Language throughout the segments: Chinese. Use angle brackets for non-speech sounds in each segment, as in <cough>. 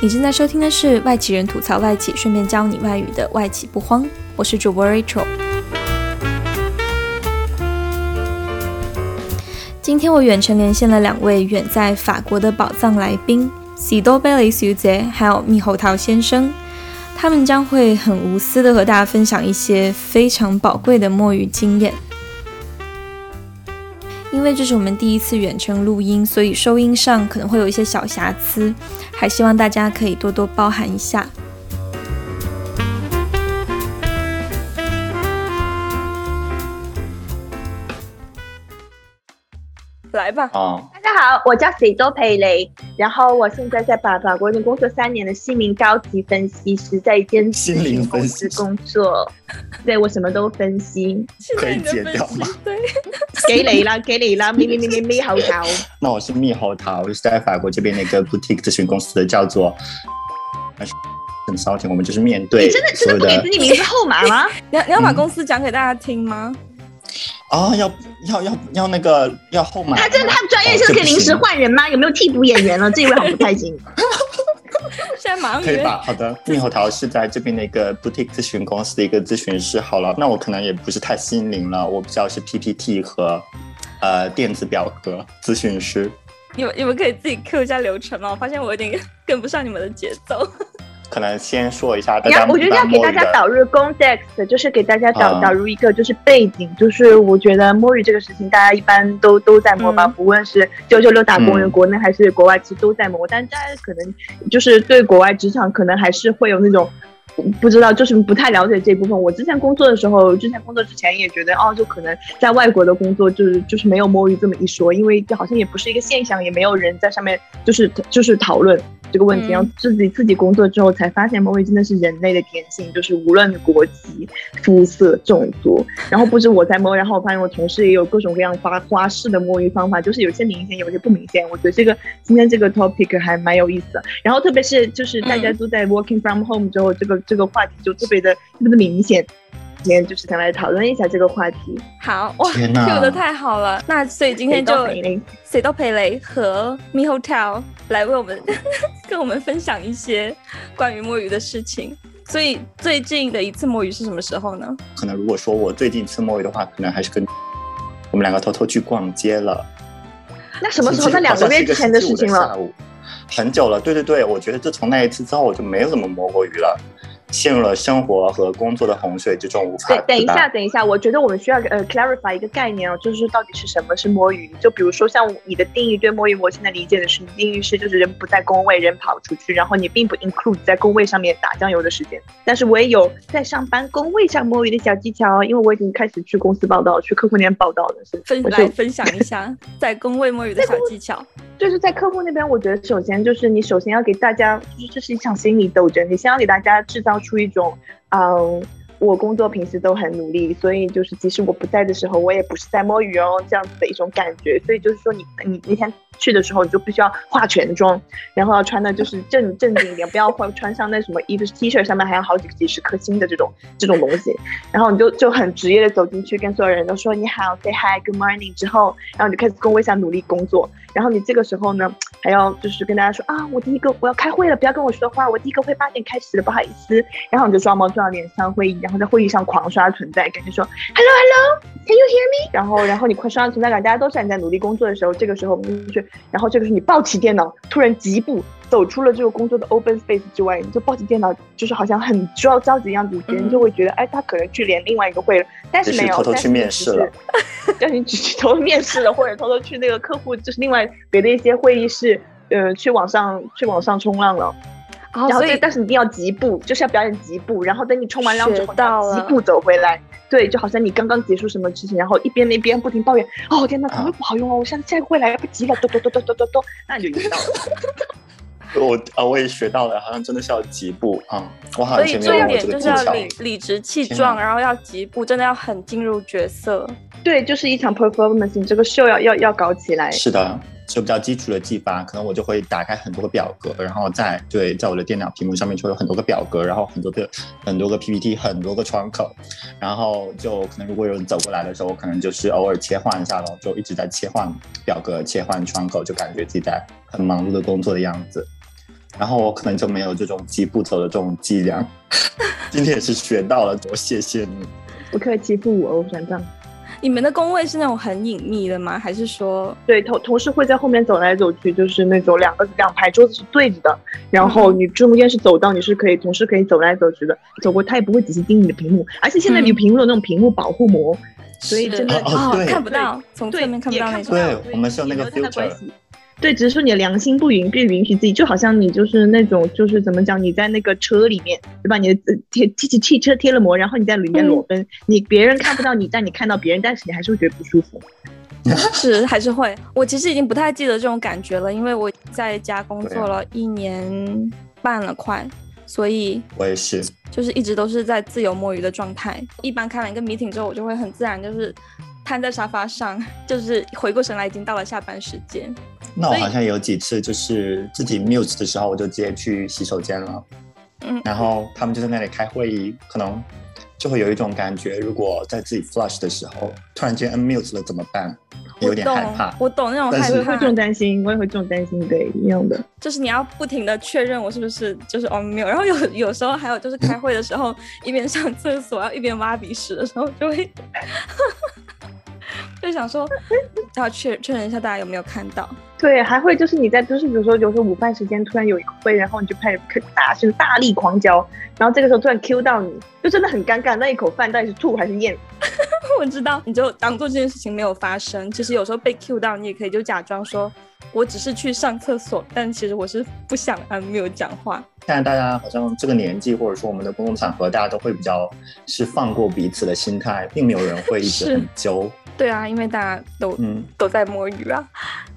你正在收听的是外企人吐槽外企，顺便教你外语的外企不慌。我是主播 Rachel。今天我远程连线了两位远在法国的宝藏来宾，喜多贝雷小姐还有猕猴桃先生。他们将会很无私的和大家分享一些非常宝贵的摸鱼经验。因为这是我们第一次远程录音，所以收音上可能会有一些小瑕疵，还希望大家可以多多包涵一下。来吧，啊，大家好，我叫喜多培雷，然后我现在在法法国已经工作三年的心灵高级分析师，在一间心灵公分析司工作。对我什么都分析，可以剪掉吗？对，给你啦，给你啦，<laughs> 咪咪咪咪咪猴桃。那我是猕猴桃，我是在法国这边的一个 boutique 咨询公司的，叫做。很稍停，我们就是面对你真的真的不给自己名字号码吗？<laughs> 你要你要把嗯公司讲给大家听吗？啊，要要要要那个要后码吗。他真的他专业是可以临时换人吗？有没有替补演员了？这一位好不太行。<laughs> <laughs> 现在马上。可以吧？好的，猕猴桃是在这边的一个 boutique 咨询公司的一个咨询师。好了，那我可能也不是太心灵了，我比较是 PPT 和呃电子表格咨询师。你们你们可以自己 Q 一下流程吗？我发现我有点 <laughs> 跟不上你们的节奏。可能先说一下大，家我觉得要给大家导入 context，就是给大家导啊导入一个就是背景，就是我觉得摸鱼这个事情，大家一般都都在摸吧，嗯不论是九九六打工人，嗯国内还是国外，其实都在摸。但大家可能就是对国外职场可能还是会有那种。不知道，就是不太了解这部分。我之前工作的时候，之前工作之前也觉得，哦，就可能在外国的工作就是就是没有摸鱼这么一说，因为好像也不是一个现象，也没有人在上面就是就是讨论这个问题。嗯然后自己自己工作之后才发现，摸鱼真的是人类的天性，就是无论国籍、肤色、种族。然后不止我在摸，然后我发现我同事也有各种各样花花式的摸鱼方法，就是有些明显，有些不明显。我觉得这个今天这个 topic 还蛮有意思的。然后特别是就是大家都在 working from home 之后，这个这个话题就特别的特别的明显。今天就是想来讨论一下这个话题。好哇，Q <laughs> 的太好了。那所以今天就谁都陪雷和 Mi Hotel 来为我们 <laughs> 跟我们分享一些关于摸鱼的事情。所以最近的一次摸鱼是什么时候呢？可能如果说我最近一次摸鱼的话，可能还是跟我们两个偷偷去逛街了。那什么时候？那两个月之前的事情了。了，很久了。对对对，我觉得自从那一次之后，我就没有怎么摸过鱼了，陷入了生活和工作的洪水之中，无法对，等一下，等一下，我觉得我们需要呃 clarify 一个概念哦，就是到底是什么是摸鱼？就比如说像你的定义对摸鱼，我现在理解的是，你定义是就是人不在工位，人跑出去，然后你并不 include 在工位上面打酱油的时间。但是我也有在上班工位上摸鱼的小技巧哦，因为我已经开始去公司报道，去客户那边报道了，是分来分享一下 <laughs> 在工位摸鱼的小技巧。就是在客户那边，我觉得首先就是你首先要给大家，就是这是一场心理斗争，你先要给大家制造出一种，嗯，我工作平时都很努力，所以就是即使我不在的时候，我也不是在摸鱼哦，这样子的一种感觉。所以就是说你你那天去的时候，你就必须要化全妆，然后要穿的就是正正经一点，<laughs> 不要换穿上那什么衣服 T 恤上面还有好几几十颗星的这种这种东西。然后你就就很职业的走进去，跟所有人都说你好，say hi，good morning 之后，然后你就开始工位上努力工作。然后你这个时候呢，还要就是跟大家说啊，我第一个我要开会了，不要跟我说话，我第一个会八点开始的，不好意思。然后你就装模作样脸上会议，然后在会议上狂刷存在感，就说 hello hello，can you hear me？然后然后你快刷存在感，大家都知道你在努力工作的时候，这个时候我们就去，然后这个时候你抱起电脑，突然疾步走出了这个工作的 open space 之外，你就抱起电脑，就是好像很着着急的样子，别人就会觉得，哎，他可能去连另外一个会了，但是没有，就是偷偷去面试了，让你只去偷偷面试了，或者偷偷去那个客户，就是另外别的一些会议室，呃，去网上去网上冲浪了。然后哦所以但是你一定要疾步，就是要表演疾步，然后等你冲完浪之后，你到了要疾步走回来。对，就好像你刚刚结束什么事情，然后一边那边不停抱怨，哦天哪，怎么会不好用哦？我现在下一个会来不及了，咚咚咚咚咚咚咚，那你就赢到了。<laughs> 我啊，我也学到了，好像真的是要急步啊、我好所以像前面有重点问过这个技巧。就是要理理直气天壮，然后要急步，真的要很进入角色。对，就是一场 performance，你这个秀要要要搞起来。是的，就比较基础的技法，可能我就会打开很多个表格，然后在对，在我的电脑屏幕上面就会有很多个表格，然后很多个很多个 PPT，很多个窗口，然后就可能如果有人走过来的时候，我可能就是偶尔切换一下咯，就一直在切换表格、切换窗口，就感觉自己在很忙碌的工作的样子。然后我可能就没有这种疾步走的这种伎俩。<laughs> 今天也是学到了，多谢谢你。不客气，不我哦，转账。你们的工位是那种很隐秘的吗？还是说，对同同事会在后面走来走去，就是那种两个两排桌子是对着的，然后你中间是走道，你是可以同事可以走来走去的，走过他也不会仔细盯你的屏幕，而且现在你屏幕有那种屏幕保护膜，所以真的哦对看不到，从侧面看不到那种。对我们是有那个也没有太大 filter 关系对，只是说你的良心不允不允许自己，就好像你就是那种就是怎么讲，你在那个车里面，对吧？你的呃贴汽汽汽车贴了膜，然后你在里面裸奔，你别人看不到你，但你看到别人，但是你还是会觉得不舒服。<laughs> 是还是会。我其实已经不太记得这种感觉了，因为我在家工作了一年半了，快，所以我也是。就是一直都是在自由摸鱼的状态。一般开完一个 meeting 之后，我就会很自然就是瘫在沙发上，<laughs> 就是回过神来已经到了下班时间。那我好像有几次就是自己 mute 的时候，我就直接去洗手间了。嗯，然后他们就在那里开会议，可能就会有一种感觉，如果在自己 flush 的时候突然间 unmute 了怎么办？有点害怕懂，。我懂那种害怕我也会这，种担心，我也会这种担心，对，一样的。就是你要不停的确认我是不是就是 on mute，然后有有时候还有就是开会的时候，一边上厕所，然后一边挖鼻屎的时候，就会就想说要确确认一下大家有没有看到。对，还会就是你在，就是比如说有时候午饭时间突然有一个会，然后你就开始大声大力狂嚼，然后这个时候突然 Q 到你，就真的很尴尬，那一口饭到底是吐还是咽？<laughs> 我知道，你就当做这件事情没有发生。其实有时候被 cue 到，你也可以就假装说，我只是去上厕所，但其实我是不想 unmute 讲话。现在大家好像这个年纪，或者说我们的公共场合，大家都会比较是放过彼此的心态，并没有人会一直很揪。对啊，因为大家都、嗯，都在摸鱼啊。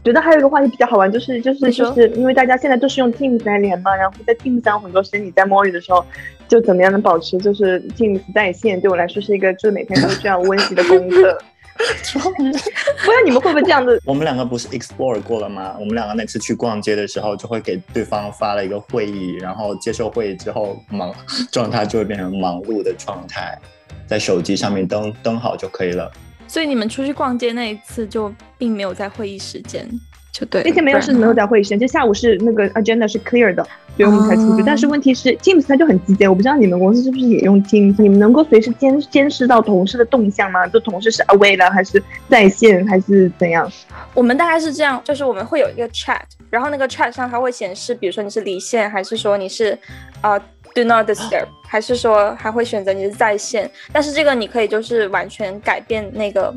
觉得还有一个话题比较好玩，就是就是就是因为大家现在都是用 Teams 来连嘛，然后在 Teams 上很多时间你在摸鱼的时候，就怎么样能保持就是 Teams 在线，对我来说是一个就是每天都需要温习的功课。不知道你们会不会这样子？我们两个不是 explore 过了吗？我们两个那次去逛街的时候，就会给对方发了一个会议，然后接受会议之后忙状态就会变成忙碌的状态，在手机上面登登好就可以了。所以你们出去逛街那一次就并没有在会议时间，就对了。那天没有是没有在会议时间，就下午是那个 agenda 是 clear 的，所以我们才出去。哦但是问题是 Teams 它就很直接，我不知道你们公司是不是也用 Teams？你们能够随时监监视到同事的动向吗？就同事是 away 了，还是在线，还是怎样？我们大概是这样，就是我们会有一个 chat，然后那个 chat 上它会显示，比如说你是离线，还是说你是呃 do not disturb，<gasps> 还是说还会选择你是在线。但是这个你可以就是完全改变那个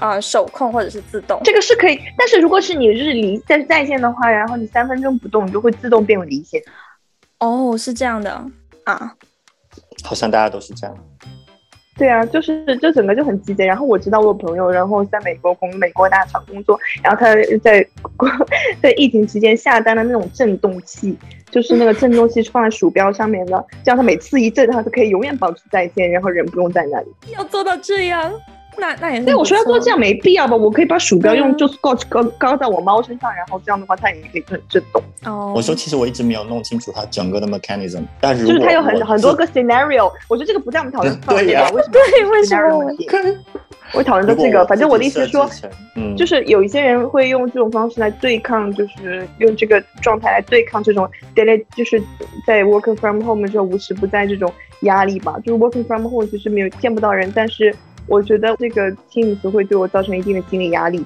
呃手控或者是自动。这个是可以，但是如果是你日离在在线的话，然后你三分钟不动，你就会自动变为离线。哦，是这样的啊，好像大家都是这样。对啊，就是就整个就很鸡贼。然后我知道我有朋友，然后在美国工美国大厂工作，然后他在在疫情期间下单的那种震动器，就是那个震动器是放在鼠标上面的，这样他每次一震，他就可以永远保持在线，然后人不用在那里。要做到这样，那那也是。所以我说要做这样，没必要吧？我可以把鼠标用嗯就 scotch 高高在我猫身上，然后这样的话它也可以很震动。哦，我说，其实我一直没有弄清楚它整个的 mechanism，但是就是它有很我很多个 scenario，我觉得这个不在我们讨论范围为什么？<laughs> 对为什么？我讨论到这个，反正我的意思是说嗯，就是有一些人会用这种方式来对抗，就是用这个状态来对抗这种 daily，就是在 working from home 的时候无时不在这种压力吧。就是 working from home 其实没有见不到人，但是我觉得这个 Teams 会对我造成一定的心理压力。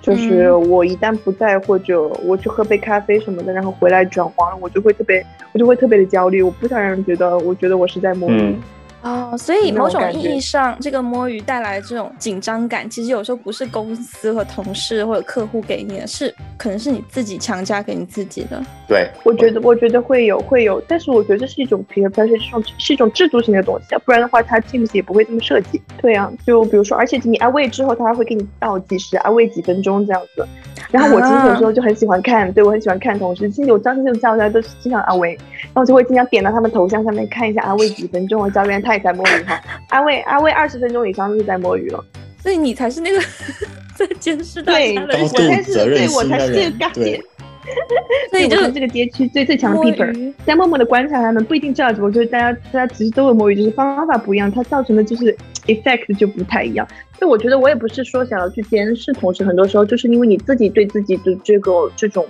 就是我一旦不在，或者我去喝杯咖啡什么的，然后回来转黄了，我就会特别，我就会特别的焦虑。我不想让人觉得，我觉得我是在摸鱼。嗯哦，所以某种意义上，这个摸鱼带来这种紧张感，其实有时候不是公司和同事或者客户给你的，是可能是你自己强加给你自己的。对，我觉得，我觉得会有，会有，但是我觉得这是一种 peer pressure，这种是一种制度性的东西，不然的话，他 Teams 也不会这么设计。对啊，就比如说，而且你 away 之后，他还会给你倒计时，away 几分钟这样子。然后我其实有时候就很喜欢看，对我很喜欢看同事，其实我张这种下来都是经常 away，然后就会经常点到他们头像上面看一下 away 几分钟，我教练他也在摸鱼哈，away away 二十分钟以上就是在摸鱼了。所以你才是那个 <laughs> 在监视大对，家的高我才是对我才是这个对 <laughs> 所以就我是这个街区最最强的摸 peeper。在默默的观察他们，不一定这样子。我觉得大家大家其实都有摸鱼，就是方法不一样，它造成的就是 effect 就不太一样。所以我觉得我也不是说想要去监视同事，很多时候就是因为你自己对自己的这个这种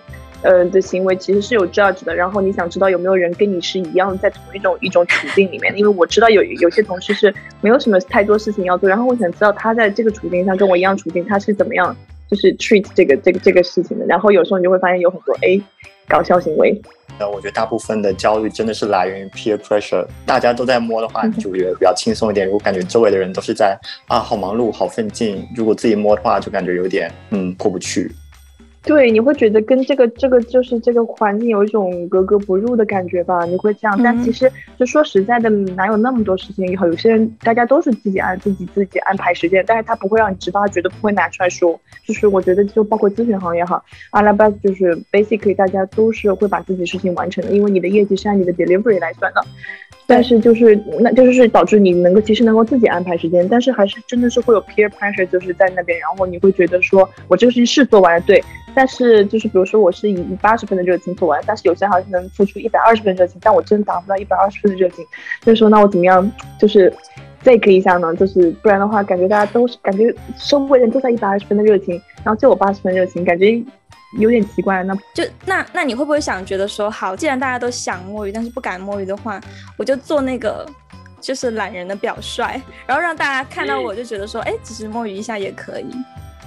呃的行为其实是有 judge 的，然后你想知道有没有人跟你是一样在同一种一种处境里面，因为我知道有有些同事是没有什么太多事情要做，然后我想知道他在这个处境上跟我一样处境，他是怎么样就是 treat 这个这个这个事情的，然后有时候你就会发现有很多哎搞笑行为。那我觉得大部分的焦虑真的是来源于 peer pressure，大家都在摸的话，你就觉得比较轻松一点。如果感觉周围的人都是在啊好忙碌、好奋进，如果自己摸的话，就感觉有点嗯过不去。对，你会觉得跟这个这个就是这个环境有一种格格不入的感觉吧？你会这样，但其实就说实在的，哪有那么多事情？以后有些人大家都是自己按自己自己安排时间，但是他不会让你知道，他绝对不会拿出来说。就是我觉得，就包括咨询行业哈，阿拉巴就是 basically 大家都是会把自己事情完成的，因为你的业绩是按你的 delivery 来算的。但是就是那就是导致你能够其实能够自己安排时间，但是还是真的是会有 peer pressure，就是在那边，然后你会觉得说我这个事情是做完了，对。但是就是比如说我是以八十分的热情做完，但是有些好像能付出一百二十分热情，但我真达不到一百二十分的热情，就是说那我怎么样就是 take 一下呢？就是不然的话，感觉大家都是感觉周围人都在一百二十分的热情，然后就我八十分热情，感觉有点奇怪。那就那那你会不会想觉得说，好，既然大家都想摸鱼，但是不敢摸鱼的话，我就做那个就是懒人的表率，然后让大家看到我就觉得说，哎，其实摸鱼一下也可以。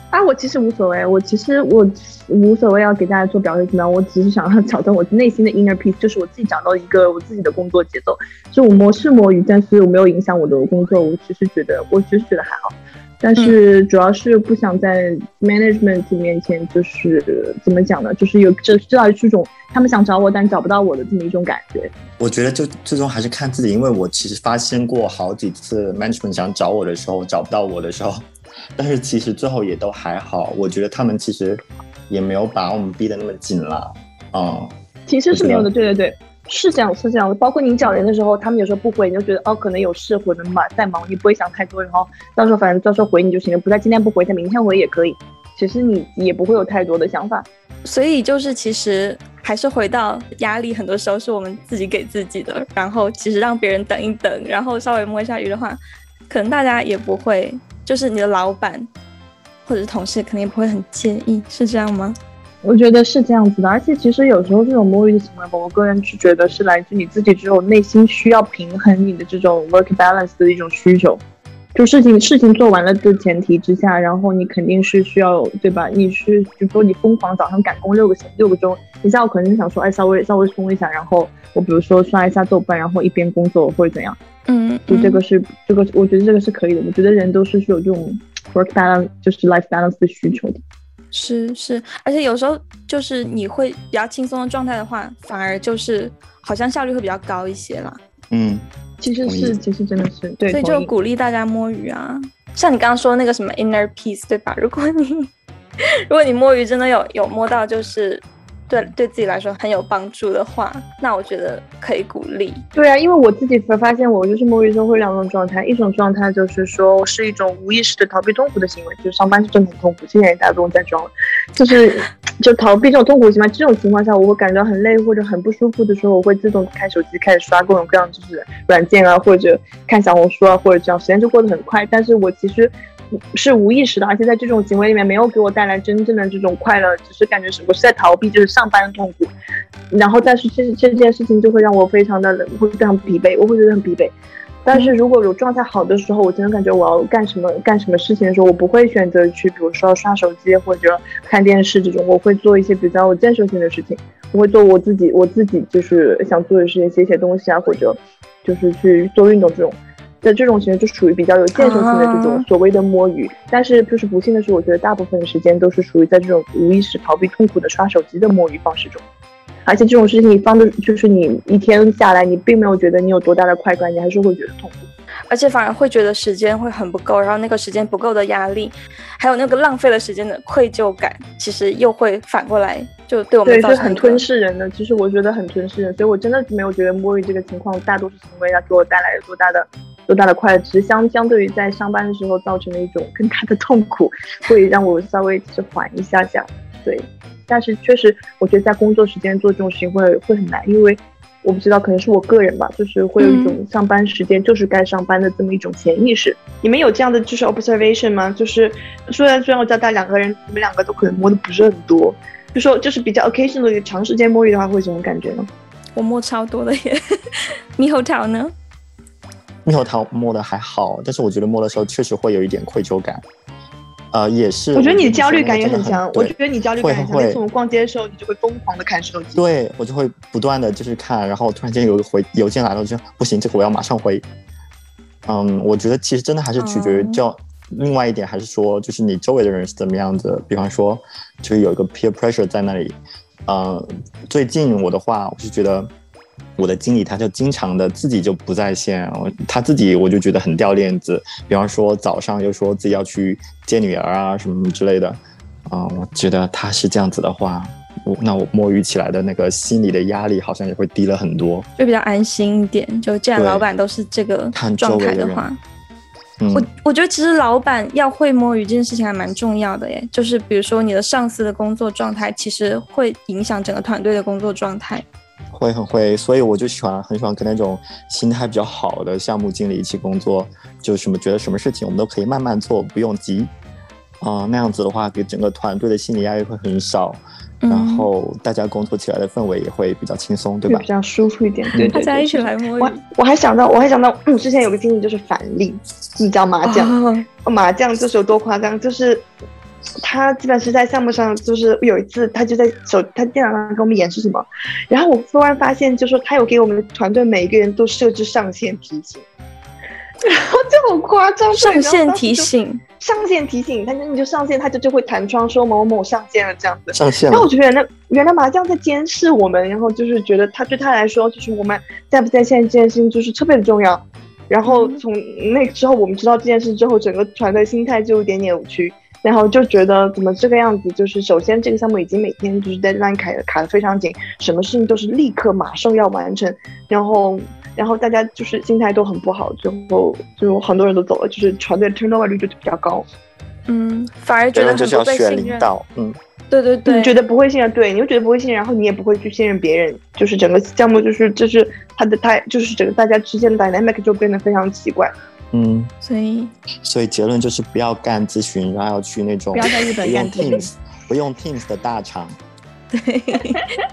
啊，我其实无所谓，我其实我无所谓要给大家做表率怎么样，我只是想要找到我内心的 inner peace，就是我自己找到一个我自己的工作节奏，就我摸是摸鱼，但是我没有影响我的工作，我只是觉得，我只是觉得还好，但是主要是不想在 management 面前就是怎么讲呢，就是有这知道这种他们想找我但找不到我的这么一种感觉。我觉得就最终还是看自己，因为我其实发现过好几次 management 想找我的时候找不到我的时候。但是其实最后也都还好，我觉得他们其实也没有把我们逼得那么紧了，嗯，其实是没有的，对对对，是这样是这样的。包括你找人的时候，他们有时候不回，你就觉得哦可能有事或者忙在忙，你不会想太多，然后到时候反正到时候回你就行了，不在今天不回，在明天回也可以。其实你也不会有太多的想法，所以就是其实还是回到压力，很多时候是我们自己给自己的。然后其实让别人等一等，然后稍微摸一下鱼的话，可能大家也不会。就是你的老板或者是同事肯定不会很介意，是这样吗？我觉得是这样子的，而且其实有时候这种摸鱼的行为吧，我个人是觉得是来自你自己这种内心需要平衡你的这种 work balance 的一种需求。就事情事情做完了的前提之下，然后你肯定是需要对吧？你是比如说你疯狂早上赶工六个六个钟，你下午可能想说哎稍微稍微松一下，然后我比如说刷一下豆瓣，然后一边工作或者怎样。嗯，就这个是这个，我觉得这个是可以的。我觉得人都是有这种 work balance，就是 life balance 的需求的。是是，而且有时候就是你会比较轻松的状态的话，反而就是好像效率会比较高一些啦。嗯，其实是，其实真的是，对。所以就鼓励大家摸鱼啊，像你刚刚说那个什么 inner peace，对吧？如果你 <laughs> 如果你摸鱼真的有有摸到，就是。对，对自己来说很有帮助的话，那我觉得可以鼓励。对啊，因为我自己发现，我就是摸鱼之后会两种状态，一种状态就是说我是一种无意识的逃避痛苦的行为，就是上班是真的很痛苦，现在大家不用再装了，就是就逃避这种痛苦行为。这种情况下，我会感到很累或者很不舒服的时候，我会自动开手机开始刷各种各样就是软件啊，或者看小红书啊，或者这样，时间就过得很快。但是我其实。是无意识的，而且在这种行为里面没有给我带来真正的这种快乐，只是感觉是我是在逃避，就是上班的痛苦。然后，但是这这件事情就会让我非常的会非常疲惫，我会觉得很疲惫。但是如果有状态好的时候，我真的感觉我要干什么干什么事情的时候，我不会选择去，比如说刷手机或者看电视这种，我会做一些比较有建设性的事情，我会做我自己我自己就是想做的事情，写写东西啊，或者就是去做运动这种。在这种情况就属于比较有建设性的这种所谓的摸鱼，但是就是不幸的是，我觉得大部分的时间都是属于在这种无意识逃避痛苦的刷手机的摸鱼方式中，而且这种事情你放的，就是你一天下来，你并没有觉得你有多大的快感，你还是会觉得痛苦，而且反而会觉得时间会很不够，然后那个时间不够的压力，还有那个浪费了时间的愧疚感，其实又会反过来就对我们造成很吞噬人的。其实我觉得很吞噬人，所以我真的没有觉得摸鱼这个情况大多数行为要给我带来多大的。多大的快乐，只是相相对于在上班的时候造成的一种更大的痛苦，会让我稍微是缓一下下。对，但是确实，我觉得在工作时间做这种事情会会很难，因为我不知道，可能是我个人吧，就是会有一种上班时间就是该上班的这么一种潜意识。你们有这样的就是 observation 吗？就是虽然虽然我知道大家两个人，你们两个都可能摸的不是很多，就说就是比较 occasionally 长时间摸鱼的话，会什么感觉呢？我摸超多的耶。猕猴桃呢？猕猴桃摸的还好，但是我觉得摸的时候确实会有一点愧疚感。呃，也是。我觉得你的焦虑感也很强。我觉得你焦虑感很强。每次我们逛街的时候，你就会疯狂的看手机。对，我就会不断的就是看，然后突然间有个回邮件来了，我就不行，这个我要马上回。嗯，我觉得其实真的还是取决于叫。另外一点还是说，就是你周围的人是怎么样子。比方说，就是有一个 peer pressure 在那里。呃，最近我的话，我是觉得。我的经理他就经常的自己就不在线，他自己我就觉得很掉链子。比方说早上又说自己要去接女儿啊什么之类的，啊，我觉得他是这样子的话，我那我摸鱼起来的那个心理的压力好像也会低了很多，就比较安心一点。就既然老板都是这个状态的话，我我觉得其实老板要会摸鱼这件事情还蛮重要的耶。就是比如说你的上司的工作状态，其实会影响整个团队的工作状态。会很会，所以我就喜欢很喜欢跟那种心态比较好的项目经理一起工作，就什么觉得什么事情我们都可以慢慢做，不用急，啊，那样子的话给整个团队的心理压力会很少，然后大家工作起来的氛围也会比较轻松，对吧？比较舒服一点，<laughs> 对大家一起来摸鱼。我我还想到，我还想到，之前有个经历就是反例，你知道麻将，麻将就是有多夸张，就是。他基本是在项目上，就是有一次他就在手他电脑上给我们演示什么，然后我突然发现，就说他有给我们团队每一个人都设置上限提醒，然后就很夸张，上线提醒，上线提醒，他就你就上线，他就就会弹窗说某某上线了这样子，上线。然后我觉得原来原来麻将在监视我们，然后就是觉得他对他来说，就是我们在不在线这件事情就是特别的重要。然后从那之后，我们知道这件事之后，整个团队心态就有点扭曲。然后就觉得怎么这个样子？就是首先这个项目已经每天就是 deadline 卡卡的非常紧，什么事情都是立刻马上要完成。然后，然后大家就是心态都很不好，最后就很多人都走了，就是团队 turnover 率就比较高。嗯，反而觉得就是要选领导。嗯，对对对，你觉得不会信任，对，你又觉得不会信任，然后你也不会去信任别人，就是整个项目就是就是他的他就是整个大家之间的 dynamic 就变得非常奇怪。嗯，所以所以结论就是不要干咨询，然后要去那种不要在日本干 Teams，不用 Teams 的大厂，对，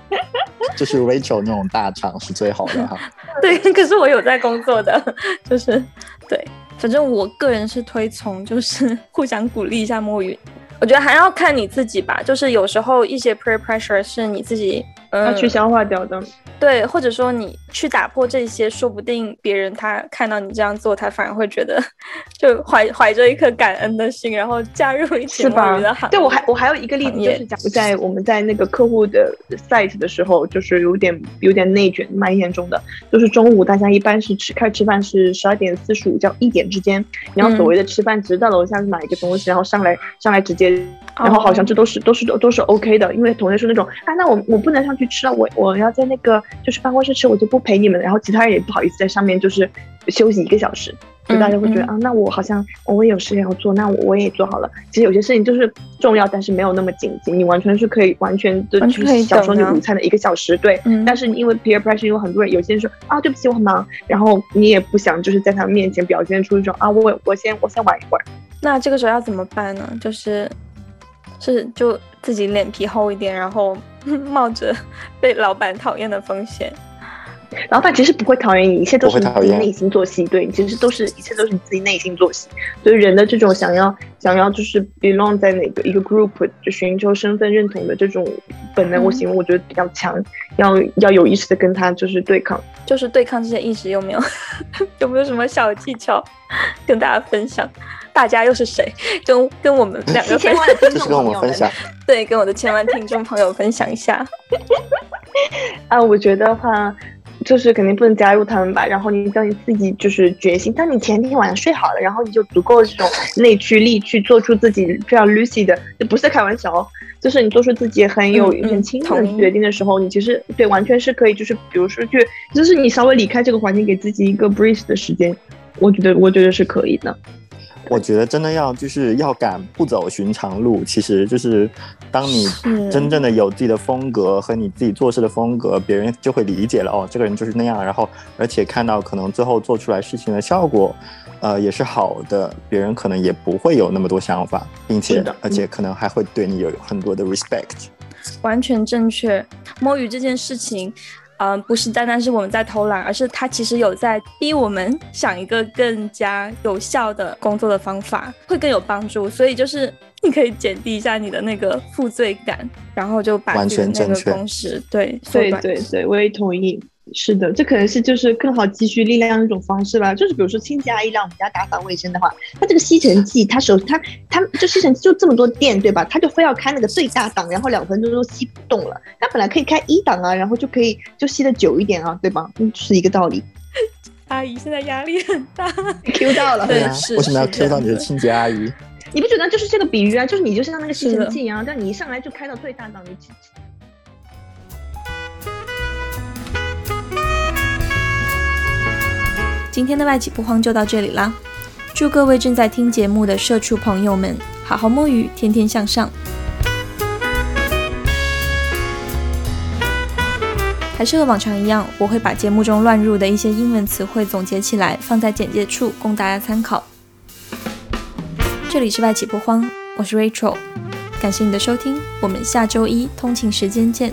<laughs> 就是 Rachel 那种大厂是最好的哈。<laughs> 对，<laughs> 可是我有在工作的，就是对，反正我个人是推崇，就是互相鼓励一下摸鱼。我觉得还要看你自己吧，就是有时候一些 peer pressure 是你自己要去消化掉的。对，或者说你去打破这些，说不定别人他看到你这样做，他反而会觉得，<laughs> 就怀怀着一颗感恩的心，然后加入一起摸鱼的行对，我还我还有一个例子，就是讲在我们在那个客户的 site 的时候，就是有点有点内卷，蛮严重的。就是中午大家一般是吃开吃饭是十二点四十五到一点之间，然后所谓的吃饭只是到楼下去买一个东西，然后上来上来直接，然后好像这都是都是都是 OK 的，因为同学是那种啊，那我我不能上去吃了，我我要在那个。就是办公室吃，我就不陪你们，然后其他人也不好意思在上面就是休息一个小时，就大家会觉得啊，那我好像我也有事情要做，那我我也做好了。其实有些事情就是重要，但是没有那么紧急，你完全是可以完全的去享受你午餐的一个小时，对。但是因为 peer pressure 有很多人，有些人说啊，对不起，我很忙，然后你也不想就是在他们面前表现出一种啊，我我先我先玩一会儿。那这个时候要怎么办呢？就是是就自己脸皮厚一点，然后。<laughs> 冒着被老板讨厌的风险，老板其实不会讨厌你，一切都是你自己内心作戏。对，其实都是一切都是你自己内心作戏。所以人的这种想要想要就是 belong 在哪个一个 group，就寻求身份认同的这种本能，我形容我觉得比较强，要要有意识的跟他就是对抗，就是对抗这些意识有没有 <laughs> 有没有什么小技巧跟大家分享？大家又是谁？跟跟我们两个千万听众朋友分享，对，跟我的千万听众朋友分享一下。<laughs> 啊，我觉得话，就是肯定不能加入他们吧。然后你等你自己就是决心，当你前天晚上睡好了，然后你就足够这种内驱力去做出自己非常 lucid 的，不是开玩笑哦，就是你做出自己很有很清楚的决定的时候，你其实对完全是可以，就是比如说去，就是你稍微离开这个环境，给自己一个 breathe 的时间，我觉得我觉得是可以的。我觉得真的要就是要敢不走寻常路，其实就是当你真正的有自己的风格和你自己做事的风格，别人就会理解了哦，这个人就是那样。然后而且看到可能最后做出来事情的效果，呃，也是好的，别人可能也不会有那么多想法，并且而且可能还会对你有很多的 respect。完全正确。摸鱼这件事情，嗯，不是单单是我们在偷懒，而是他其实有在逼我们想一个更加有效的工作的方法，会更有帮助。所以就是你可以减低一下你的那个负罪感，然后就把完全那个正确工时对对缩短对对，我也同意。是的，这可能是就是更好积蓄力量的一种方式吧。就是比如说清洁阿姨来我们家打扫卫生的话，她这个吸尘器，她手她她就吸尘器就这么多电，对吧？她就非要开那个最大档，然后两分钟都吸不动了。她本来可以开一档啊，然后就可以就吸的久一点啊，对吧？嗯，是一个道理。<laughs> 阿姨现在压力很大。Q 到了，<laughs> 啊对啊为什么要是 Q 到你的清洁阿姨？你不觉得就是这个比喻啊？就是你就像那个吸尘器一样，但你一上来就开到最大档，你今天的外企不慌就到这里啦，祝各位正在听节目的社畜朋友们好好摸鱼，天天向上。还是和往常一样，我会把节目中乱入的一些英文词汇总结起来，放在简介处供大家参考。这里是外企不慌，我是 Rachel，感谢你的收听，我们下周一通勤时间见。